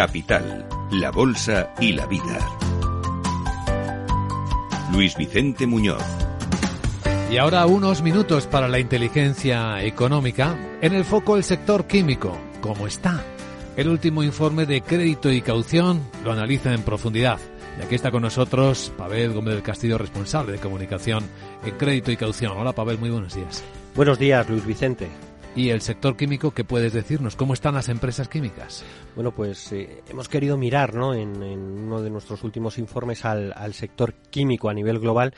Capital, la Bolsa y la Vida. Luis Vicente Muñoz. Y ahora unos minutos para la inteligencia económica. En el foco el sector químico. ¿Cómo está? El último informe de crédito y caución lo analiza en profundidad. Y aquí está con nosotros Pavel Gómez del Castillo, responsable de comunicación en crédito y caución. Hola Pavel, muy buenos días. Buenos días, Luis Vicente. ¿Y el sector químico qué puedes decirnos? ¿Cómo están las empresas químicas? Bueno, pues eh, hemos querido mirar ¿no? en, uno de nuestros últimos informes al, al sector químico a nivel global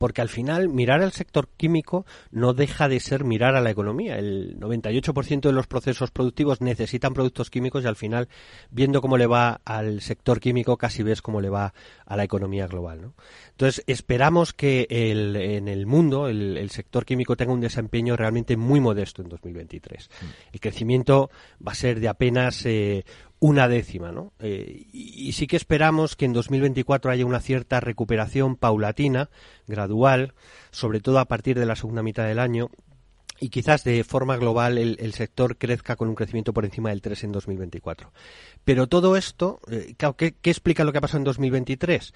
porque al final mirar al sector químico no deja de ser mirar a la economía. El 98% de los procesos productivos necesitan productos químicos y al final, viendo cómo le va al sector químico, casi ves cómo le va a la economía global. ¿no? Entonces, esperamos que el, en el mundo el, sector químico tenga un desempeño realmente muy modesto en 2023. Mm. El crecimiento va a ser de apenas eh, una décima, ¿no? Eh, y, sí que esperamos que en 2024 haya una cierta recuperación paulatina, gradual, sobre todo a partir de la segunda mitad del año, y quizás de forma global el, sector crezca con un crecimiento por encima del 3 en 2024. Pero todo esto, eh, ¿qué, explica lo que ha pasado en 2023?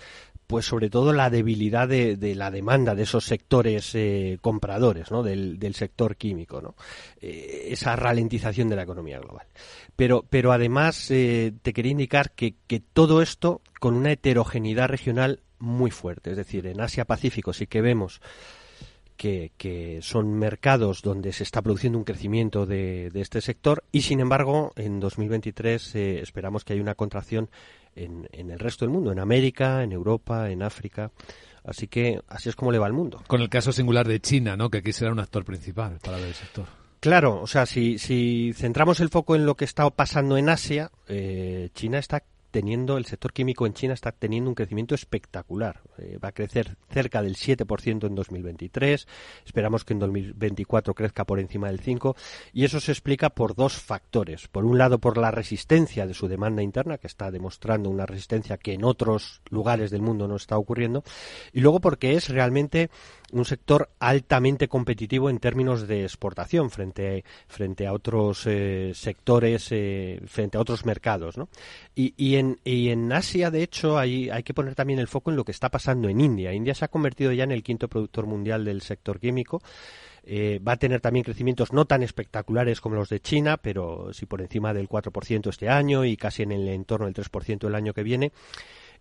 Pues sobre todo la debilidad de, la demanda de esos sectores eh, compradores, ¿no? Del, sector químico, ¿no? Eh, esa ralentización de la economía global. Pero, pero además te quería indicar que, que todo esto con una heterogeneidad regional muy fuerte. Es decir, en Asia-Pacífico sí que vemos que, son mercados donde se está produciendo un crecimiento de, este sector y, sin embargo, en 2023 eh, esperamos que haya una contracción en, el resto del mundo, en América, en Europa, en África. Así que así es como le va al mundo. Con el caso singular de China, ¿no? que aquí será un actor principal para el sector. Claro, o sea, si, si centramos el foco en lo que está pasando en Asia, eh, China está teniendo, el sector químico en China está teniendo un crecimiento espectacular. Eh, va a crecer cerca del 7% en 2023. Esperamos que en 2024 crezca por encima del 5%. Y eso se explica por dos factores. Por un lado, por la resistencia de su demanda interna, que está demostrando una resistencia que en otros lugares del mundo no está ocurriendo. Y luego porque es realmente un sector altamente competitivo en términos de exportación frente, frente a otros eh, sectores, eh, frente a otros mercados. ¿no? Y, y en Asia, de hecho, hay, hay que poner también el foco en lo que está pasando en India. India se ha convertido ya en el quinto productor mundial del sector químico. Eh, va a tener también crecimientos no tan espectaculares como los de China, pero sí por encima del 4% este año y casi en el entorno del 3% el año que viene.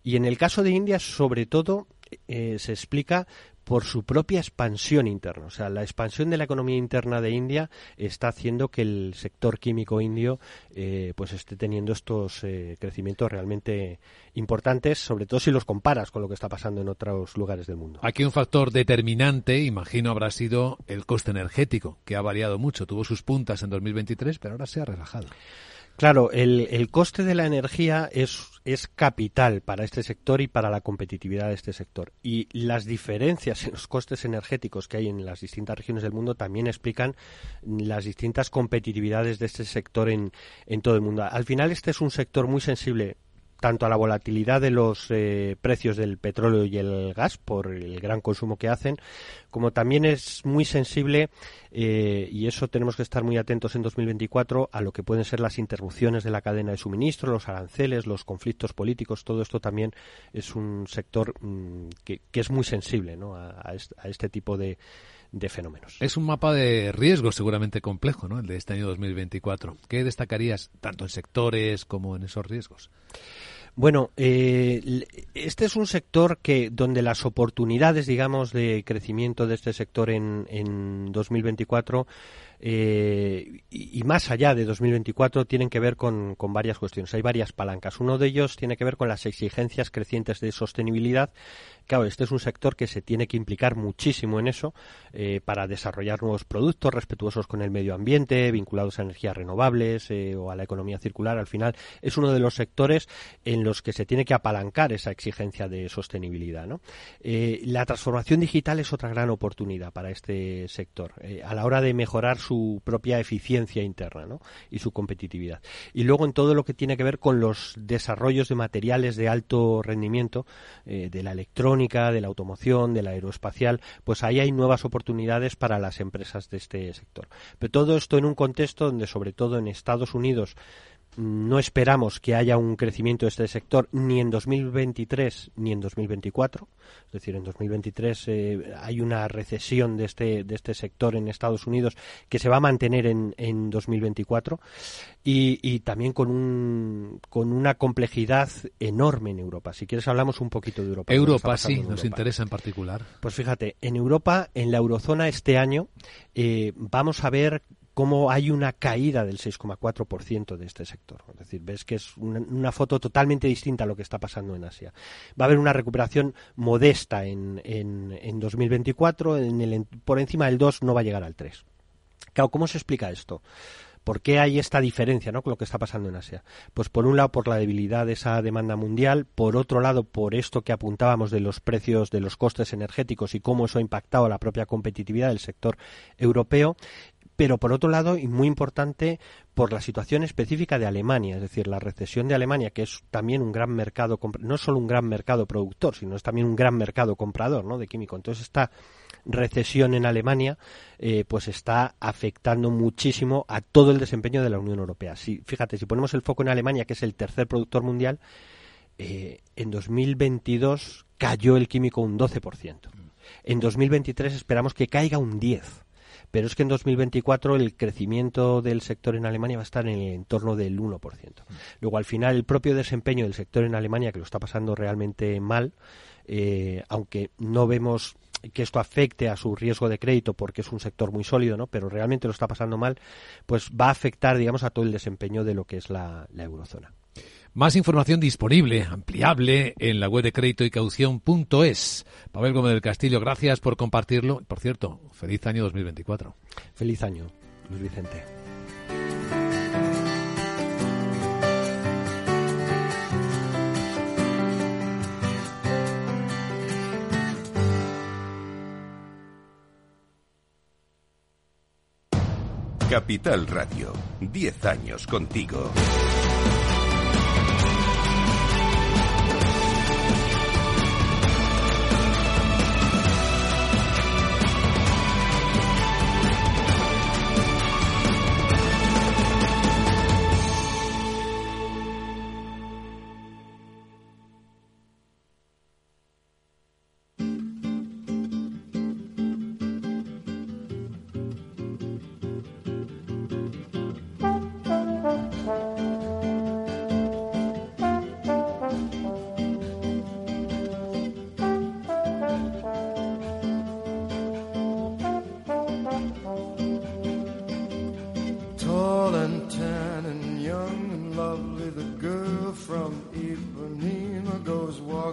Y en el caso de India, sobre todo, se explica por su propia expansión interna. O sea, la expansión de la economía interna de India está haciendo que el sector químico indio eh, pues esté teniendo estos eh, crecimientos realmente importantes, sobre todo si los comparas con lo que está pasando en otros lugares del mundo. Aquí un factor determinante, imagino, habrá sido el coste energético, que ha variado mucho. Tuvo sus puntas en 2023, pero ahora se ha relajado. Claro, el, el coste de la energía es, es, capital para este sector y para la competitividad de este sector. Y las diferencias en los costes energéticos que hay en las distintas regiones del mundo también explican las distintas competitividades de este sector en, en todo el mundo. Al final, este es un sector muy sensible tanto a la volatilidad de los eh, precios del petróleo y el gas por el gran consumo que hacen, como también es muy sensible, eh, y eso tenemos que estar muy atentos en 2024, a lo que pueden ser las interrupciones de la cadena de suministro, los aranceles, los conflictos políticos, todo esto también es un sector mm, que, es muy sensible a, este, tipo de, de fenómenos. Es un mapa de riesgos seguramente complejo, ¿no? El de este año 2024. ¿Qué destacarías tanto en sectores como en esos riesgos? Bueno, eh, este es un sector que donde las oportunidades, digamos, de crecimiento de este sector en, en 2024 eh, y, más allá de 2024 tienen que ver con, varias cuestiones. Hay varias palancas. Uno de ellos tiene que ver con las exigencias crecientes de sostenibilidad Claro, este es un sector que se tiene que implicar muchísimo en eso eh, para desarrollar nuevos productos respetuosos con el medio ambiente, vinculados a energías renovables eh, o a la economía circular. Al final es uno de los sectores en los que se tiene que apalancar esa exigencia de sostenibilidad. La transformación digital es otra gran oportunidad para este sector a la hora de mejorar su propia eficiencia interna y su competitividad. Y luego en todo lo que tiene que ver con los desarrollos de materiales de alto rendimiento de la electrónica de la automoción, de la aeroespacial, pues ahí hay nuevas oportunidades para las empresas de este sector. Pero todo esto en un contexto donde, sobre todo en Estados Unidos, no esperamos que haya un crecimiento de este sector ni en 2023 ni en 2024. Es decir, en 2023 eh, hay una recesión de este, de este sector en Estados Unidos que se va a mantener en, en 2024 y, y también con, un, con una complejidad enorme en Europa. Si quieres hablamos un poquito de Europa. Europa sí, nos interesa en particular. Pues fíjate, en Europa, en la eurozona este año, eh, vamos a ver cómo hay una caída del 6,4% de este sector. Es decir, ves que es una, foto totalmente distinta a lo que está pasando en Asia. Va a haber una recuperación modesta en, en, en 2024, en el, por encima del 2 no va a llegar al 3. Claro, ¿cómo se explica esto? ¿Por qué hay esta diferencia con lo que está pasando en Asia? Pues por un lado por la debilidad de esa demanda mundial, por otro lado por esto que apuntábamos de los precios de los costes energéticos y cómo eso ha impactado a la propia competitividad del sector europeo pero por otro lado, y muy importante, por la situación específica de Alemania, es decir, la recesión de Alemania, que es también un gran mercado, no solo un gran mercado productor, sino es también un gran mercado comprador ¿no? de químico. Entonces, esta recesión en Alemania, eh, pues está afectando muchísimo a todo el desempeño de la Unión Europea. Si, fíjate, si ponemos el foco en Alemania, que es el tercer productor mundial, eh, en 2022 cayó el químico un 12%. En 2023 esperamos que caiga un 10% pero es que en 2024 el crecimiento del sector en Alemania va a estar en el entorno del 1%. Luego, al final, el propio desempeño del sector en Alemania, que lo está pasando realmente mal, eh, aunque no vemos que esto afecte a su riesgo de crédito porque es un sector muy sólido, ¿no? Pero realmente lo está pasando mal, pues va a afectar, digamos, a todo el desempeño de lo que es la eurozona. Más información disponible, ampliable en la web de crédito y caución.es. Pavel Gómez del Castillo, gracias por compartirlo. Por cierto, feliz año 2024. Feliz año, Luis Vicente. Capital Radio, 10 años contigo.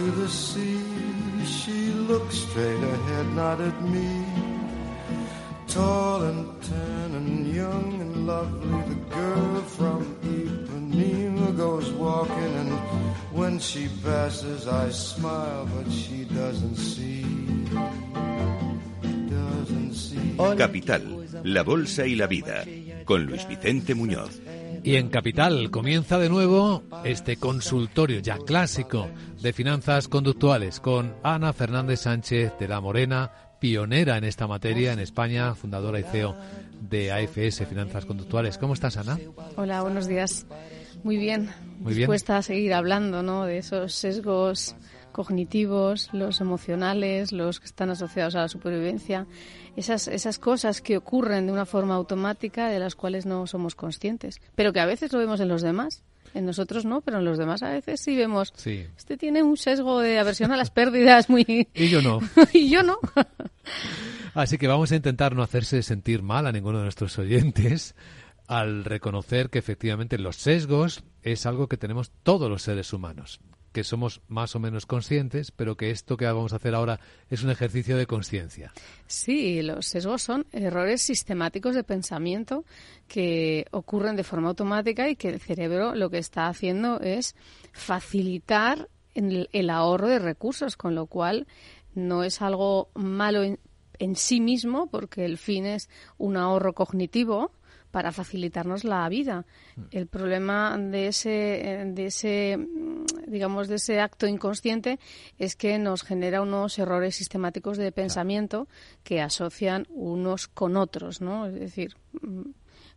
to the sea. She looked straight ahead, not at me. Tall and tan and young and lovely, the girl from Ipanema goes walking, and when she passes, I smile, but she doesn't see. Doesn't sea. Capital, la bolsa y la vida, con Luis Vicente Muñoz. Y en Capital comienza de nuevo este consultorio ya clásico de finanzas conductuales con Ana Fernández Sánchez de la Morena, pionera en esta materia en España, fundadora y CEO de AFS Finanzas Conductuales. ¿Cómo estás, Ana? Hola, buenos días. Muy bien. Muy bien. Dispuesta a seguir hablando ¿no? de esos sesgos cognitivos, los emocionales, los que están asociados a la supervivencia, esas, esas cosas que ocurren de una forma automática de las cuales no somos conscientes, pero que a veces lo vemos en los demás. En nosotros no, pero en los demás a veces sí vemos. Sí. Este tiene un sesgo de aversión a las pérdidas muy. Y yo no. y yo no. Así que vamos a intentar no hacerse sentir mal a ninguno de nuestros oyentes al reconocer que efectivamente los sesgos es algo que tenemos todos los seres humanos que somos más o menos conscientes, pero que esto que vamos a hacer ahora es un ejercicio de conciencia. Sí, los sesgos son errores sistemáticos de pensamiento que ocurren de forma automática y que el cerebro lo que está haciendo es facilitar el, el ahorro de recursos, con lo cual no es algo malo en, en sí mismo, porque el fin es un ahorro cognitivo, para facilitarnos la vida. El problema de ese, de ese, digamos, de ese acto inconsciente es que nos genera unos errores sistemáticos de pensamiento que asocian unos con otros, ¿no? Es decir,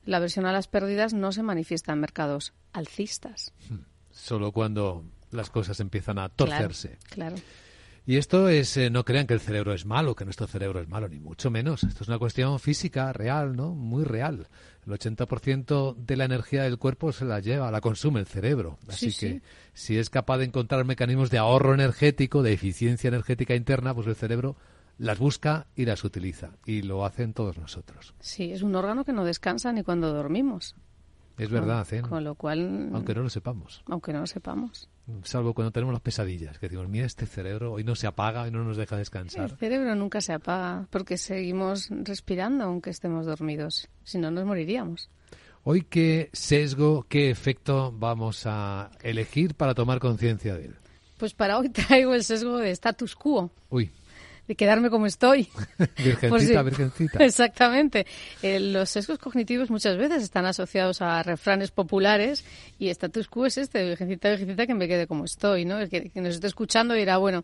la versión a las pérdidas no se manifiesta en mercados alcistas. Solo cuando las cosas empiezan a torcerse. Claro. claro. Y esto es, eh, no crean que el cerebro es malo, que nuestro cerebro es malo, ni mucho menos. Esto es una cuestión física, real, ¿no? Muy real. El 80% de la energía del cuerpo se la lleva, la consume el cerebro. Así Sí, que sí. si es capaz de encontrar mecanismos de ahorro energético, de eficiencia energética interna, pues el cerebro las busca y las utiliza. Y lo hacen todos nosotros. Sí, es un órgano que no descansa ni cuando dormimos. Es verdad, ¿eh? Con lo cual. Aunque no lo sepamos. Aunque no lo sepamos. Salvo cuando tenemos las pesadillas, que decimos, mira, este cerebro hoy no se apaga y no nos deja descansar. El cerebro nunca se apaga porque seguimos respirando aunque estemos dormidos. Si no, nos moriríamos. Hoy, ¿qué sesgo, qué efecto vamos a elegir para tomar conciencia de él? Pues para hoy traigo el sesgo de status quo. Uy, de quedarme como estoy. virgencita, si- virgencita. Exactamente. Eh, los sesgos cognitivos muchas veces están asociados a refranes populares y status quo es este, virgencita, virgencita, que me quede como estoy, ¿no? El que, que nos esté escuchando dirá, bueno,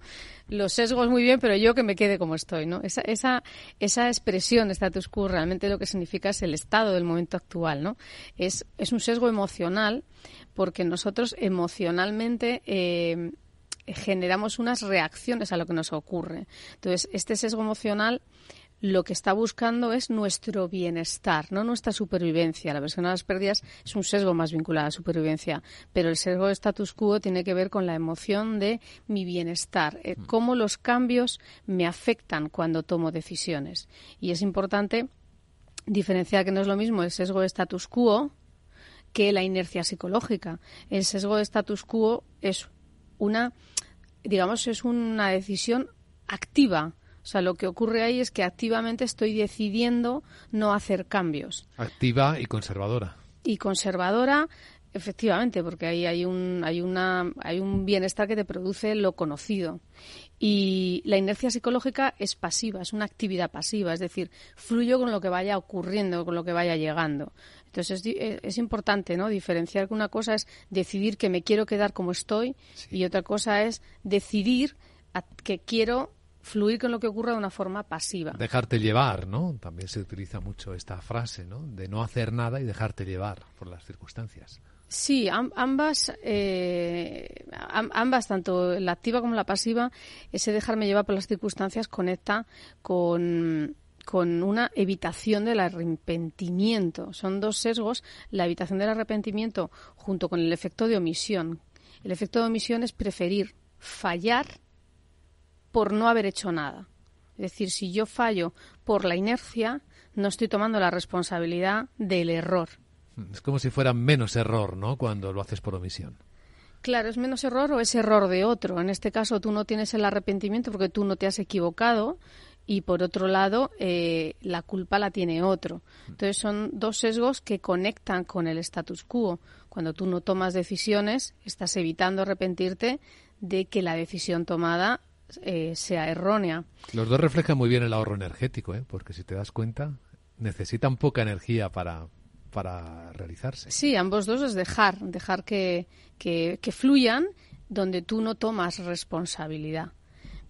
los sesgos muy bien, pero yo que me quede como estoy, ¿no? Esa, esa, esa expresión status quo realmente lo que significa es el estado del momento actual, ¿no? Es, es un sesgo emocional porque nosotros emocionalmente eh, generamos unas reacciones a lo que nos ocurre. Entonces, este sesgo emocional lo que está buscando es nuestro bienestar, no nuestra supervivencia. La versión a las pérdidas es un sesgo más vinculado a la supervivencia, pero el sesgo de status quo tiene que ver con la emoción de mi bienestar, eh, cómo los cambios me afectan cuando tomo decisiones. Y es importante diferenciar que no es lo mismo el sesgo de status quo que la inercia psicológica. El sesgo de status quo es una, digamos, es una decisión activa. O sea, lo que ocurre ahí es que activamente estoy decidiendo no hacer cambios. Activa y conservadora. Y conservadora, efectivamente, porque ahí hay un, hay una, hay un bienestar que te produce lo conocido. Y la inercia psicológica es pasiva, es una actividad pasiva, es decir, fluyo con lo que vaya ocurriendo, con lo que vaya llegando. Entonces es, eh, es importante ¿no? diferenciar que una cosa es decidir que me quiero quedar como estoy y otra cosa es decidir a- que quiero fluir con lo que ocurra de una forma pasiva. Dejarte llevar, ¿no? También se utiliza mucho esta frase, ¿no? De no hacer nada y dejarte llevar por las circunstancias. Sí, am- ambas, eh, am- ambas, tanto la activa como la pasiva, ese dejarme llevar por las circunstancias conecta con, con una evitación del arrepentimiento. Son dos sesgos, la evitación del arrepentimiento junto con el efecto de omisión. El efecto de omisión es preferir fallar por no haber hecho nada. Es decir, si yo fallo por la inercia, no estoy tomando la responsabilidad del error. Es como si fuera menos error, ¿no? Cuando lo haces por omisión. Claro, es menos error o es error de otro. En este caso tú no tienes el arrepentimiento porque tú no te has equivocado y por otro lado eh, la culpa la tiene otro. Entonces son dos sesgos que conectan con el status quo. Cuando tú no tomas decisiones, estás evitando arrepentirte de que la decisión tomada eh, sea errónea. Los dos reflejan muy bien el ahorro energético, ¿eh? porque si te das cuenta, necesitan poca energía para, para realizarse. Sí, ambos dos es dejar, dejar que, que, que fluyan donde tú no tomas responsabilidad.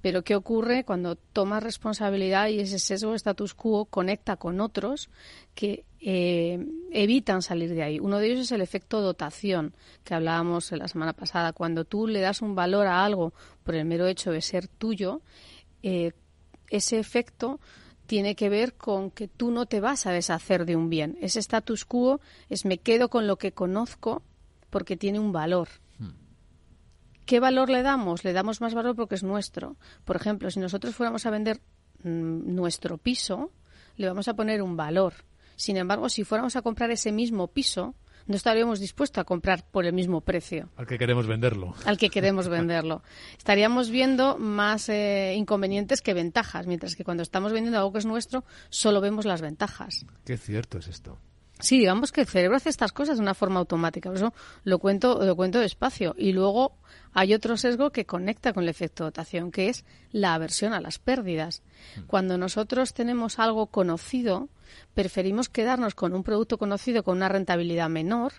Pero ¿qué ocurre cuando tomas responsabilidad y ese sesgo status quo conecta con otros que eh, evitan salir de ahí? Uno de ellos es el efecto dotación, que hablábamos la semana pasada. Cuando tú le das un valor a algo por el mero hecho de ser tuyo, eh, ese efecto tiene que ver con que tú no te vas a deshacer de un bien. Ese status quo es me quedo con lo que conozco porque tiene un valor. ¿Qué valor le damos? Le damos más valor porque es nuestro. Por ejemplo, si nosotros fuéramos a vender mm, nuestro piso, le vamos a poner un valor. Sin embargo, si fuéramos a comprar ese mismo piso, no estaríamos dispuestos a comprar por el mismo precio. Al que queremos venderlo. Al que queremos venderlo. Estaríamos viendo más eh, inconvenientes que ventajas, mientras que cuando estamos vendiendo algo que es nuestro, solo vemos las ventajas. Qué cierto es esto. Sí, digamos que el cerebro hace estas cosas de una forma automática, por eso lo cuento, lo cuento despacio. Y luego hay otro sesgo que conecta con el efecto dotación, que es la aversión a las pérdidas. Cuando nosotros tenemos algo conocido, preferimos quedarnos con un producto conocido con una rentabilidad menor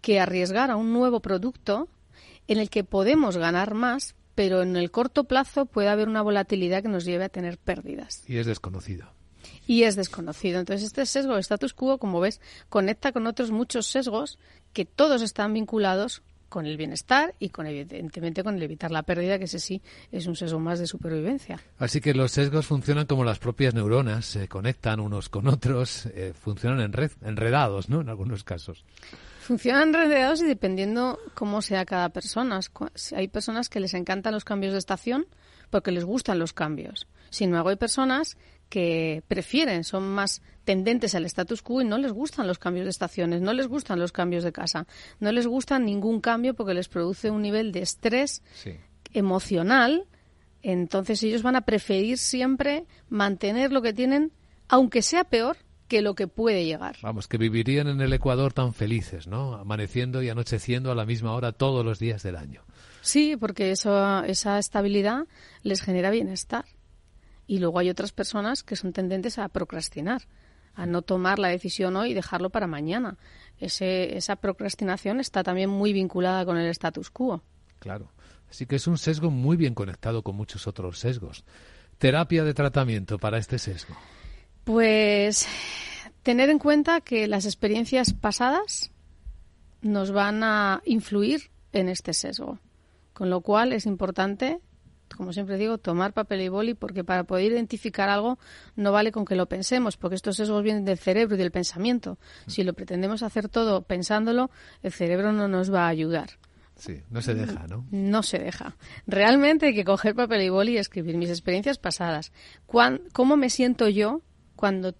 que arriesgar a un nuevo producto en el que podemos ganar más, pero en el corto plazo puede haber una volatilidad que nos lleve a tener pérdidas. Y es desconocido y es desconocido. Entonces, este sesgo de status quo, como ves, conecta con otros muchos sesgos que todos están vinculados con el bienestar y con evidentemente con el evitar la pérdida, que ese sí es un sesgo más de supervivencia. Así que los sesgos funcionan como las propias neuronas, se conectan unos con otros, eh, funcionan en red, enredados, ¿no? En algunos casos. Funcionan enredados y dependiendo cómo sea cada persona. Hay personas que les encantan los cambios de estación porque les gustan los cambios. Sin embargo, hay personas que prefieren, son más tendentes al status quo y no les gustan los cambios de estaciones, no les gustan los cambios de casa, no les gusta ningún cambio porque les produce un nivel de estrés emocional. Entonces ellos van a preferir siempre mantener lo que tienen, aunque sea peor que lo que puede llegar. Vamos, que vivirían en el Ecuador tan felices, ¿no? Amaneciendo y anocheciendo a la misma hora todos los días del año. Sí, porque eso, esa estabilidad les genera bienestar. Y luego hay otras personas que son tendentes a procrastinar, a no tomar la decisión hoy y dejarlo para mañana. Ese, esa procrastinación está también muy vinculada con el status quo. Claro. Así que es un sesgo muy bien conectado con muchos otros sesgos. Terapia de tratamiento para este sesgo. Pues tener en cuenta que las experiencias pasadas nos van a influir en este sesgo. Con lo cual es importante como siempre digo, tomar papel y boli, porque para poder identificar algo no vale con que lo pensemos, porque estos sesgos vienen del cerebro y del pensamiento. Si lo pretendemos hacer todo pensándolo, el cerebro no nos va a ayudar. Sí, no se deja, ¿no? No se deja. Realmente hay que coger papel y boli y escribir mis experiencias pasadas. ¿Cómo me siento yo cuando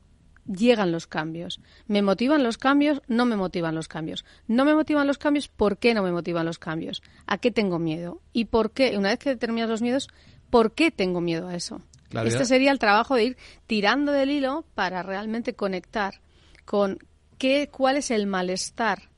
llegan los cambios. ¿Me motivan los cambios? No me motivan los cambios. ¿No me motivan los cambios? ¿Por qué no me motivan los cambios? ¿A qué tengo miedo? ¿Y por qué? Una vez que determinas los miedos, ¿por qué tengo miedo a eso? este sería el trabajo de ir tirando del hilo para realmente conectar con qué, cuál es el malestar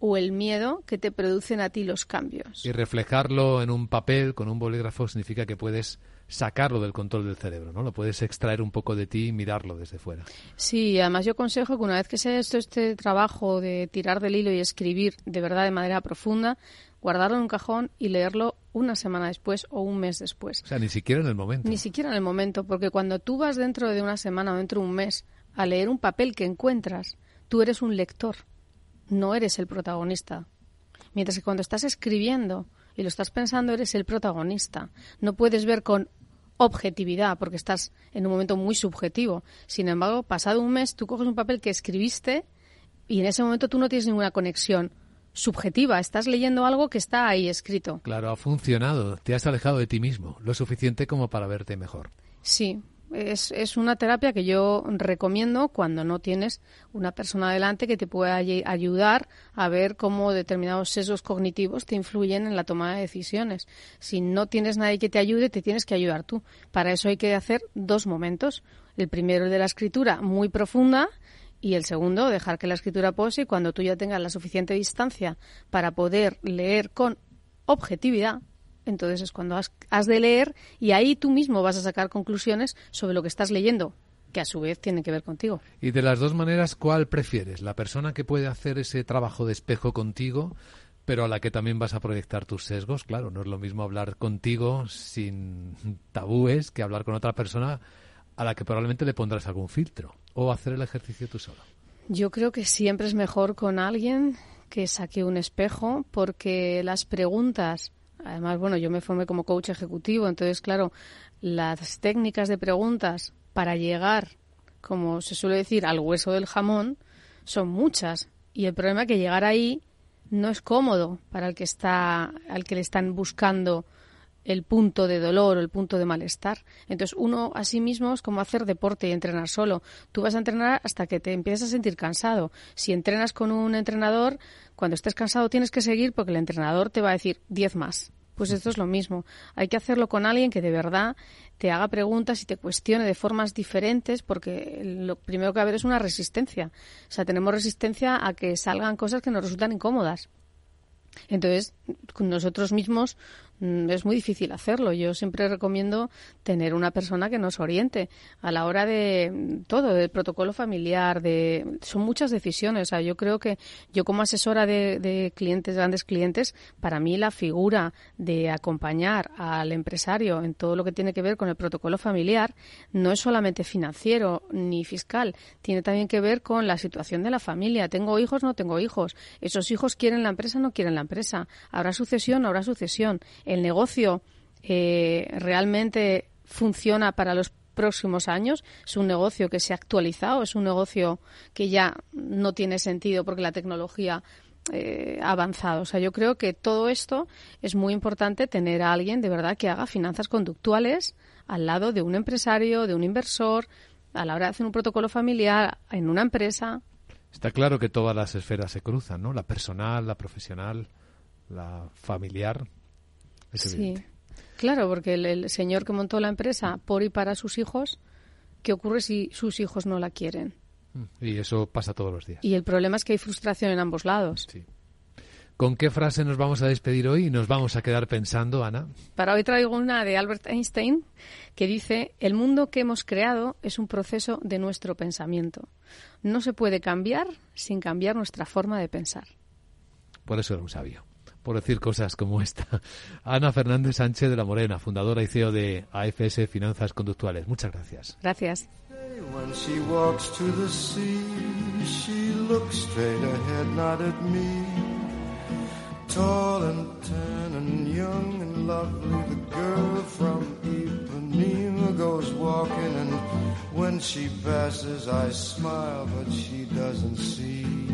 o el miedo que te producen a ti los cambios. Y reflejarlo en un papel con un bolígrafo significa que puedes sacarlo del control del cerebro, ¿no? Lo puedes extraer un poco de ti y mirarlo desde fuera. Sí, además yo aconsejo que una vez que se ha hecho este trabajo de tirar del hilo y escribir de verdad de manera profunda, guardarlo en un cajón y leerlo una semana después o un mes después. O sea, ni siquiera en el momento. Ni siquiera en el momento, porque cuando tú vas dentro de una semana o dentro de un mes a leer un papel que encuentras, tú eres un lector, no eres el protagonista. Mientras que cuando estás escribiendo y lo estás pensando, eres el protagonista. No puedes ver con objetividad porque estás en un momento muy subjetivo. Sin embargo, pasado un mes, tú coges un papel que escribiste y en ese momento tú no tienes ninguna conexión subjetiva. Estás leyendo algo que está ahí escrito. Claro, ha funcionado. Te has alejado de ti mismo, lo suficiente como para verte mejor. Sí, es, es, una terapia que yo recomiendo cuando no tienes una persona delante que te pueda ayudar a ver cómo determinados sesgos cognitivos te influyen en la toma de decisiones. Si no tienes nadie que te ayude, te tienes que ayudar tú. Para eso hay que hacer dos momentos. El primero, el de la escritura muy profunda, y el segundo, dejar que la escritura pose y cuando tú ya tengas la suficiente distancia para poder leer con objetividad, entonces es cuando has, has de leer y ahí tú mismo vas a sacar conclusiones sobre lo que estás leyendo que a su vez tienen que ver contigo. Y de las dos maneras, ¿cuál prefieres? ¿La persona que puede hacer ese trabajo de espejo contigo, pero a la que también vas a proyectar tus sesgos? Claro, no es lo mismo hablar contigo sin tabúes que hablar con otra persona a la que probablemente le pondrás algún filtro o hacer el ejercicio tú solo. Yo creo que siempre es mejor con alguien que saque un espejo porque las preguntas, además, bueno, yo me formé como coach ejecutivo, entonces, claro, las técnicas de preguntas para llegar, como se suele decir, al hueso del jamón, son muchas. Y el problema es que llegar ahí no es cómodo para el que está, al que le están buscando el punto de dolor o el punto de malestar. Entonces, uno a sí mismo es como hacer deporte y entrenar solo. Tú vas a entrenar hasta que te empiezas a sentir cansado. Si entrenas con un entrenador, cuando estés cansado tienes que seguir porque el entrenador te va a decir 10 más. Pues esto es lo mismo. Hay que hacerlo con alguien que de verdad te haga preguntas y te cuestione de formas diferentes, porque lo primero que va a haber es una resistencia. O sea, tenemos resistencia a que salgan cosas que nos resultan incómodas. Entonces, nosotros mismos es muy difícil hacerlo. Yo siempre recomiendo tener una persona que nos oriente a la hora de mm, todo, del protocolo familiar, de son muchas decisiones. O sea, yo creo que yo como asesora de, clientes, grandes clientes, para mí la figura de acompañar al empresario en todo lo que tiene que ver con el protocolo familiar no es solamente financiero ni fiscal, tiene también que ver con la situación de la familia. Tengo hijos, no tengo hijos. Esos hijos quieren la empresa, no quieren la empresa. Habrá sucesión, habrá sucesión negocio eh, realmente funciona para los próximos años. Es un negocio que se ha actualizado, es un negocio que ya no tiene sentido porque la tecnología eh, ha avanzado. O sea, yo creo que todo esto es muy importante tener a alguien de verdad que haga finanzas conductuales al lado de un empresario, de un inversor, a la hora de hacer un protocolo familiar en una empresa. Está claro que todas las esferas se cruzan, ¿no? La personal, la profesional, la familiar sí. Claro, porque el, señor que montó la empresa por y para sus hijos, ¿qué ocurre si sus hijos no la quieren? Mm, y eso pasa todos los días. Y el problema es que hay frustración en ambos lados. Sí. ¿Con qué frase nos vamos a despedir hoy y nos vamos a quedar pensando, Ana? Para hoy traigo una de Albert Einstein que dice, el mundo que hemos creado es un proceso de nuestro pensamiento. No se puede cambiar sin cambiar nuestra forma de pensar. Por eso era un sabio por decir cosas como esta. Ana Fernández Sánchez de la Morena, fundadora y CEO de AFS Finanzas Conductuales. Muchas gracias. Gracias. Tall and tan and young and lovely, the girl from Ipanema goes walking, and when she passes, I smile, but she doesn't see.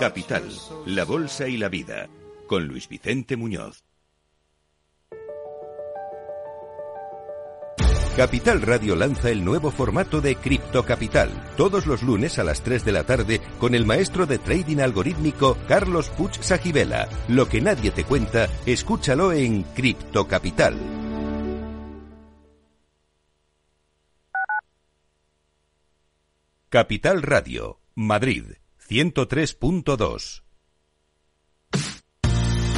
Capital, la Bolsa y la Vida, con Luis Vicente Muñoz. Capital Radio lanza el nuevo formato de Cripto Capital, todos los lunes a las 3 de la tarde con el maestro de trading algorítmico Carlos Puch Sajibela. Lo que nadie te cuenta, escúchalo en Cripto Capital. Capital Radio, Madrid, 103.2.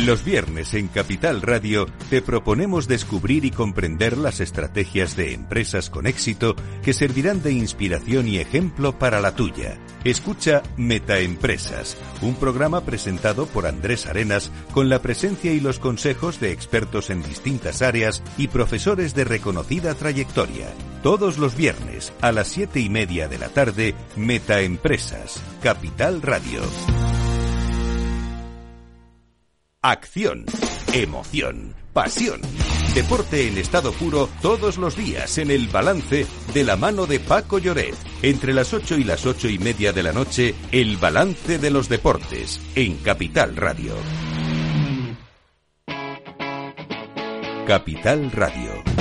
Los viernes en Capital Radio te proponemos descubrir y comprender las estrategias de empresas con éxito que servirán de inspiración y ejemplo para la tuya. Escucha Metaempresas, un programa presentado por Andrés Arenas con la presencia y los consejos de expertos en distintas áreas y profesores de reconocida trayectoria. Todos los viernes a las siete y media de la tarde, Metaempresas, Capital Radio. Acción, emoción, pasión. Deporte en estado puro todos los días en el balance de la mano de Paco Lloret. Entre las 8 y las ocho y media de la noche, el balance de los deportes en Capital Radio. Capital Radio.